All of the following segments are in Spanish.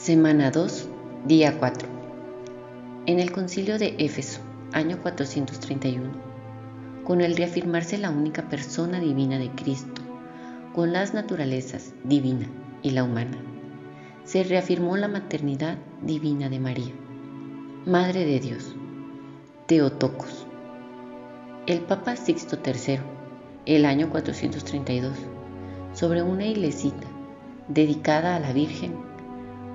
Semana 2, día 4. En el concilio de Éfeso, año 431, con el reafirmarse la única persona divina de Cristo, con las naturalezas divina y la humana, se reafirmó la maternidad divina de María, Madre de Dios, Teotocos. El Papa Sixto III, el año 432, sobre una iglesita dedicada a la Virgen,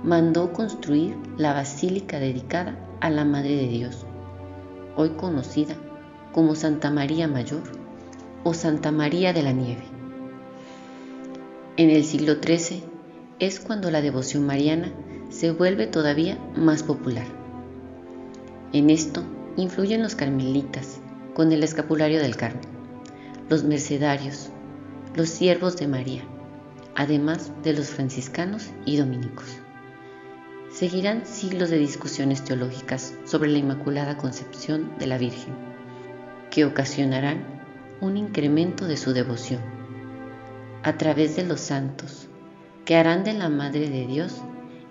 mandó construir la basílica dedicada a la Madre de Dios, hoy conocida como Santa María Mayor o Santa María de la Nieve. En el siglo XIII es cuando la devoción mariana se vuelve todavía más popular. En esto influyen los carmelitas con el escapulario del Carmen, los mercedarios, los siervos de María, además de los franciscanos y dominicos seguirán siglos de discusiones teológicas sobre la Inmaculada Concepción de la Virgen, que ocasionarán un incremento de su devoción a través de los santos, que harán de la Madre de Dios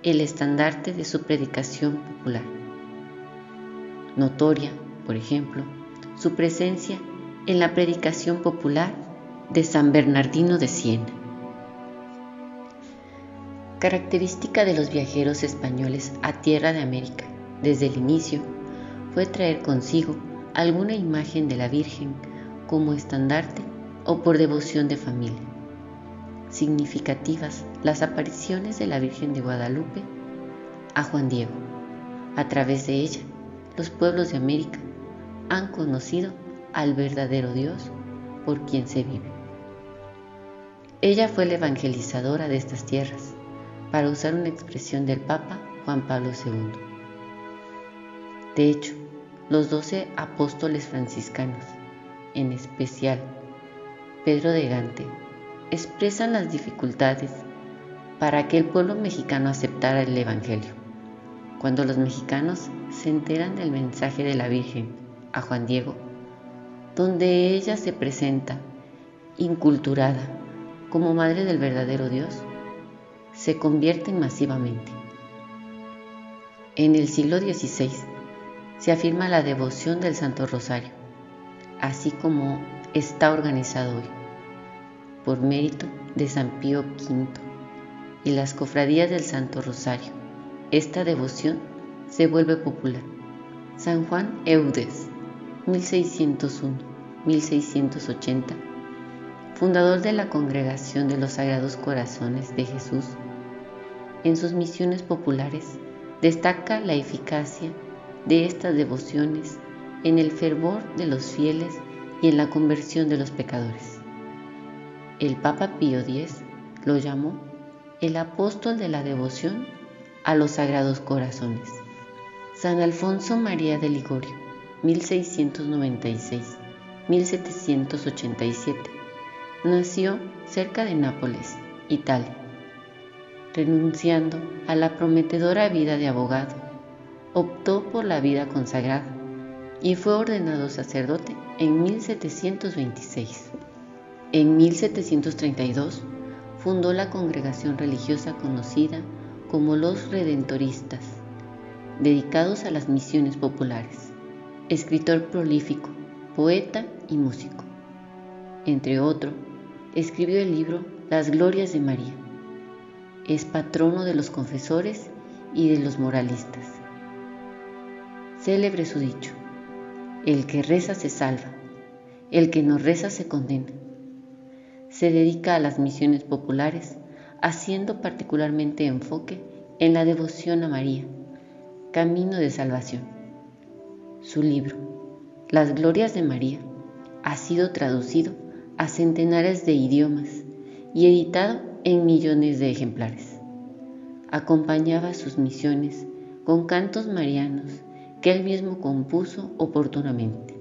el estandarte de su predicación popular. Notoria, por ejemplo, su presencia en la predicación popular de San Bernardino de Siena. Característica de los viajeros españoles a tierra de América desde el inicio fue traer consigo alguna imagen de la Virgen como estandarte o por devoción de familia. Significativas las apariciones de la Virgen de Guadalupe a Juan Diego. A través de ella, los pueblos de América han conocido al verdadero Dios por quien se vive. Ella fue la evangelizadora de estas tierras para usar una expresión del Papa Juan Pablo II. De hecho, los doce apóstoles franciscanos, en especial Pedro de Gante, expresan las dificultades para que el pueblo mexicano aceptara el Evangelio. Cuando los mexicanos se enteran del mensaje de la Virgen a Juan Diego, donde ella se presenta inculturada como madre del verdadero Dios, se convierten masivamente. En el siglo XVI se afirma la devoción del Santo Rosario, así como está organizado hoy, por mérito de San Pío V y las cofradías del Santo Rosario. Esta devoción se vuelve popular. San Juan Eudes, 1601-1680, fundador de la Congregación de los Sagrados Corazones de Jesús, en sus misiones populares destaca la eficacia de estas devociones en el fervor de los fieles y en la conversión de los pecadores. El Papa Pío X lo llamó el apóstol de la devoción a los sagrados corazones. San Alfonso María de Ligorio, 1696-1787, nació cerca de Nápoles, Italia renunciando a la prometedora vida de abogado, optó por la vida consagrada y fue ordenado sacerdote en 1726. En 1732 fundó la congregación religiosa conocida como los Redentoristas, dedicados a las misiones populares. Escritor prolífico, poeta y músico. Entre otro, escribió el libro Las Glorias de María, es patrono de los confesores y de los moralistas. Célebre su dicho, el que reza se salva, el que no reza se condena. Se dedica a las misiones populares, haciendo particularmente enfoque en la devoción a María, camino de salvación. Su libro, Las Glorias de María, ha sido traducido a centenares de idiomas y editado en millones de ejemplares. Acompañaba sus misiones con cantos marianos que él mismo compuso oportunamente.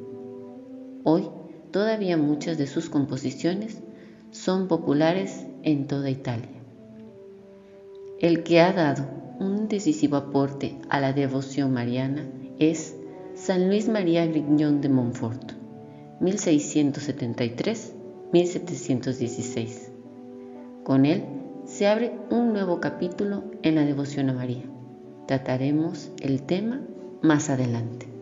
Hoy todavía muchas de sus composiciones son populares en toda Italia. El que ha dado un decisivo aporte a la devoción mariana es San Luis María Grignon de Montfort, 1673-1716. Con él se abre un nuevo capítulo en la devoción a María. Trataremos el tema más adelante.